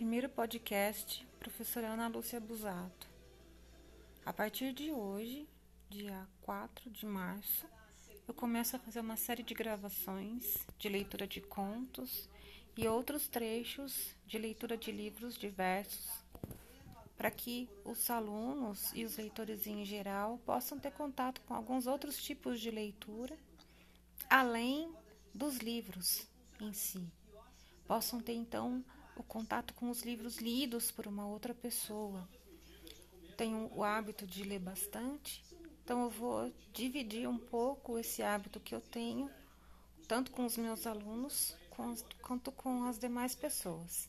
Primeiro podcast, professora Ana Lúcia Busato. A partir de hoje, dia 4 de março, eu começo a fazer uma série de gravações de leitura de contos e outros trechos de leitura de livros diversos, para que os alunos e os leitores em geral possam ter contato com alguns outros tipos de leitura, além dos livros em si. Possam ter então o contato com os livros lidos por uma outra pessoa. Tenho o hábito de ler bastante, então eu vou dividir um pouco esse hábito que eu tenho, tanto com os meus alunos quanto com as demais pessoas.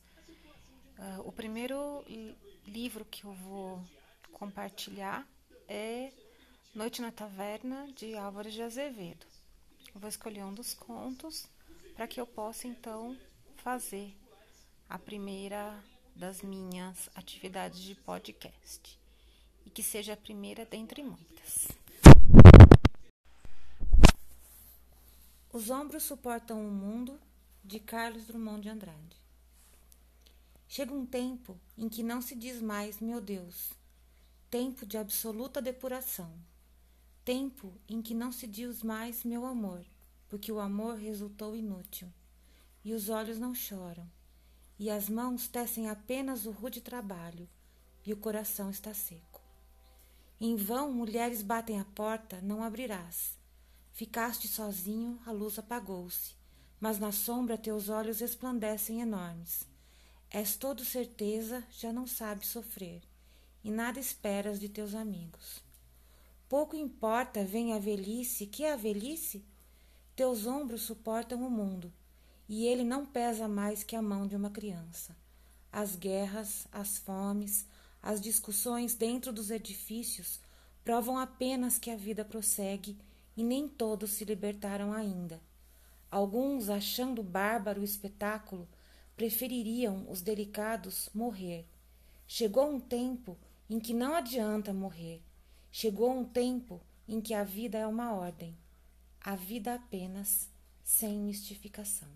Uh, o primeiro livro que eu vou compartilhar é Noite na Taverna, de Álvares de Azevedo. Eu vou escolher um dos contos para que eu possa então fazer a primeira das minhas atividades de podcast e que seja a primeira dentre muitas. Os ombros suportam o mundo de Carlos Drummond de Andrade. Chega um tempo em que não se diz mais, meu Deus, tempo de absoluta depuração, tempo em que não se diz mais, meu amor, porque o amor resultou inútil, e os olhos não choram e as mãos tecem apenas o rude trabalho, e o coração está seco. Em vão mulheres batem a porta, não abrirás. Ficaste sozinho, a luz apagou-se, mas na sombra teus olhos resplandecem enormes. És todo certeza, já não sabes sofrer, e nada esperas de teus amigos. Pouco importa, vem a velhice, que é a velhice? Teus ombros suportam o mundo, e ele não pesa mais que a mão de uma criança. As guerras, as fomes, as discussões dentro dos edifícios provam apenas que a vida prossegue e nem todos se libertaram ainda. Alguns, achando bárbaro o espetáculo, prefeririam os delicados morrer. Chegou um tempo em que não adianta morrer. Chegou um tempo em que a vida é uma ordem. A vida apenas sem mistificação.